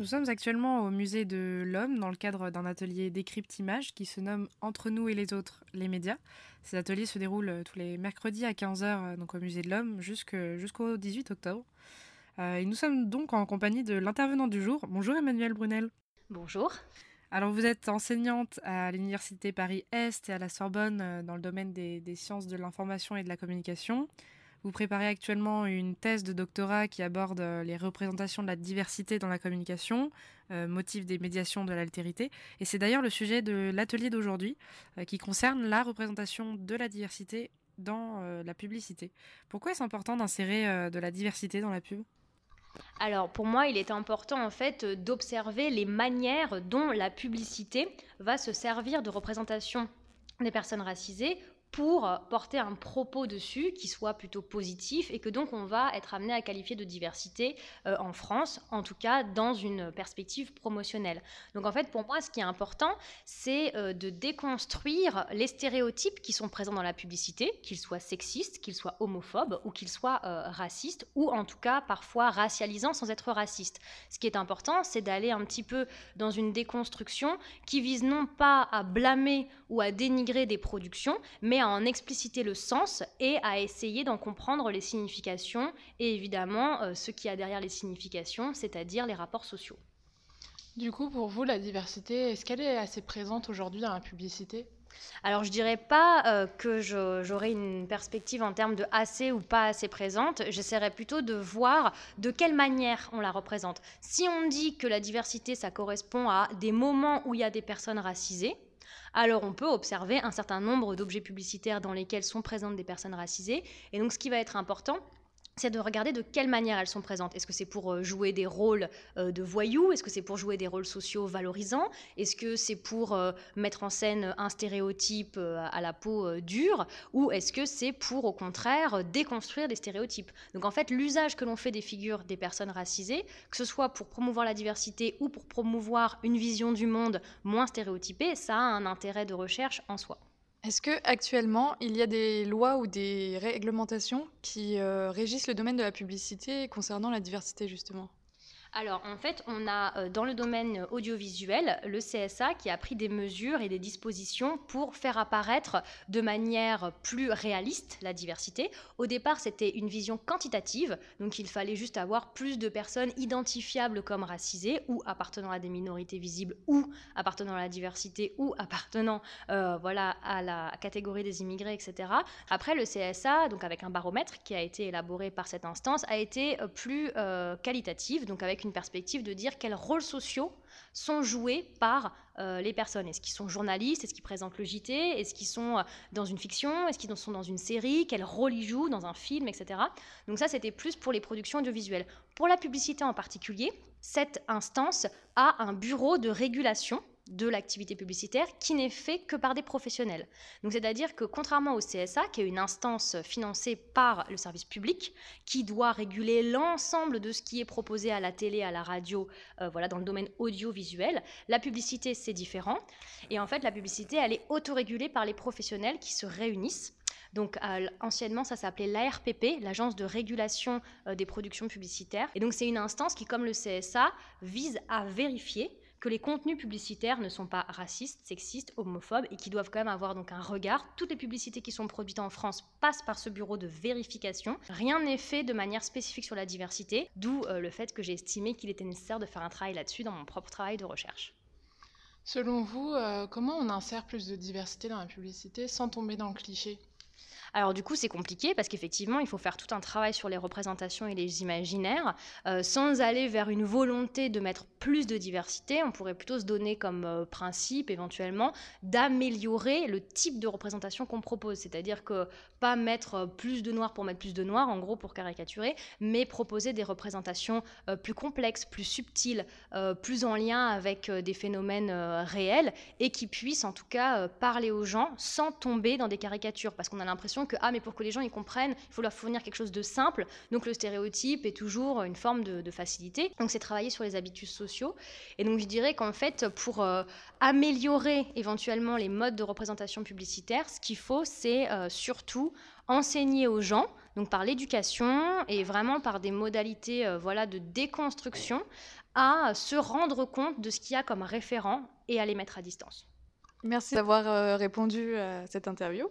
Nous sommes actuellement au musée de l'homme dans le cadre d'un atelier décrypte-image qui se nomme Entre nous et les autres, les médias. Ces ateliers se déroulent euh, tous les mercredis à 15h euh, donc au musée de l'homme jusqu'au 18 octobre. Euh, et nous sommes donc en compagnie de l'intervenant du jour. Bonjour Emmanuel Brunel. Bonjour. Alors vous êtes enseignante à l'Université Paris-Est et à la Sorbonne dans le domaine des sciences de l'information et de la communication. Vous préparez actuellement une thèse de doctorat qui aborde euh, les représentations de la diversité dans la communication, euh, motif des médiations de l'altérité. Et c'est d'ailleurs le sujet de l'atelier d'aujourd'hui euh, qui concerne la représentation de la diversité dans la publicité. Pourquoi est-ce important d'insérer de la diversité dans la pub? Alors pour moi, il est important en fait d'observer les manières dont la publicité va se servir de représentation des personnes racisées pour porter un propos dessus qui soit plutôt positif et que donc on va être amené à qualifier de diversité euh, en France, en tout cas dans une perspective promotionnelle. Donc en fait pour moi ce qui est important c'est euh, de déconstruire les stéréotypes qui sont présents dans la publicité, qu'ils soient sexistes, qu'ils soient homophobes ou qu'ils soient euh, racistes ou en tout cas parfois racialisants sans être racistes. Ce qui est important c'est d'aller un petit peu dans une déconstruction qui vise non pas à blâmer ou à dénigrer des productions mais à en expliciter le sens et à essayer d'en comprendre les significations et évidemment euh, ce qu'il y a derrière les significations, c'est-à-dire les rapports sociaux. Du coup, pour vous, la diversité, est-ce qu'elle est assez présente aujourd'hui dans la publicité? Alors je dirais pas euh, que j'aurais une perspective en termes de assez ou pas assez présente, j'essaierai plutôt de voir de quelle manière on la représente. Si on dit que la diversité ça correspond à des moments où il y a des personnes racisées, alors on peut observer un certain nombre d'objets publicitaires dans lesquels sont présentes des personnes racisées. Et donc ce qui va être important, c'est de regarder de quelle manière elles sont présentes. Est-ce que c'est pour euh, jouer des rôles euh, de voyous? Est-ce que c'est pour jouer des rôles sociaux valorisants? Est-ce que c'est pour euh, mettre en scène un stéréotype à la peau dure? Ou est-ce que c'est pour, au contraire, déconstruire des stéréotypes? Donc en fait, l'usage que l'on fait des figures des personnes racisées, que ce soit pour promouvoir la diversité ou pour promouvoir une vision du monde moins stéréotypée, ça a un intérêt de recherche en soi. Est-ce que actuellement il y a des lois ou des réglementations qui euh, régissent le domaine de la publicité concernant la diversité justement? Alors en fait, on a euh, dans le domaine audiovisuel le CSA qui a pris des mesures et des dispositions pour faire apparaître de manière plus réaliste la diversité. Au départ, c'était une vision quantitative, donc il fallait juste avoir plus de personnes identifiables comme racisées ou appartenant à des minorités visibles ou appartenant à la diversité ou appartenant euh, voilà, à la catégorie des immigrés, etc. Après, le CSA, donc avec un baromètre qui a été élaboré par cette instance, a été euh, plus qualitatif, donc avec une perspective de dire quels rôles sociaux sont joués par euh, les personnes. Est-ce qu'ils sont journalistes? Est-ce qu'ils présentent le JT Est-ce qu'ils sont euh, dans une fiction? Est-ce qu'ils sont dans une série? Quel rôle ils jouent dans un film, etc. Donc ça, c'était plus pour les productions audiovisuelles. Pour la publicité en particulier, cette instance a un bureau de régulation de l'activité publicitaire qui n'est fait que par des professionnels. Donc c'est-à-dire que contrairement au CSA, qui est une instance financée par le service public, qui doit réguler l'ensemble de ce qui est proposé à la télé, à la radio, euh, voilà, dans le domaine audiovisuel, la publicité c'est différent. Et en fait, la publicité, elle est autorégulée par les professionnels qui se réunissent donc anciennement, ça s'appelait l'ARPP, l'Agence de régulation euh, des productions publicitaires. Et donc c'est une instance qui, comme le CSA, vise à vérifier que les contenus publicitaires ne sont pas racistes, sexistes, homophobes et qui doivent quand même avoir donc un regard. Toutes les publicités qui sont produites en France passent par ce bureau de vérification. Rien n'est fait de manière spécifique sur la diversité, d'où euh, le fait que j'ai estimé qu'il était nécessaire de faire un travail là-dessus dans mon propre travail de recherche. Selon vous, euh, comment on insère plus de diversité dans la publicité sans tomber dans le cliché? Alors du coup, c'est compliqué parce qu'effectivement, il faut faire tout un travail sur les représentations et les imaginaires, euh, sans aller vers une volonté de mettre plus de diversité. On pourrait plutôt se donner comme euh, principe, éventuellement, d'améliorer le type de représentation qu'on propose. C'est-à-dire que pas mettre euh, plus de noir pour mettre plus de noir, en gros pour caricaturer, mais proposer des représentations plus complexes, plus subtiles, plus en lien avec des phénomènes réels et qui puissent en tout cas parler aux gens sans tomber dans des caricatures. Parce qu'on a l'impression que, ah, mais pour que les gens y comprennent, il faut leur fournir quelque chose de simple. Donc le stéréotype est toujours une forme de, facilité. Donc c'est travailler sur les habitudes sociaux. Et donc je dirais qu'en fait, pour euh, améliorer éventuellement les modes de représentation publicitaire, ce qu'il faut, c'est euh, surtout enseigner aux gens, donc par l'éducation et vraiment par des modalités euh, voilà, de déconstruction, à se rendre compte de ce qu'il y a comme référent et à les mettre à distance. Merci d'avoir répondu à cette interview.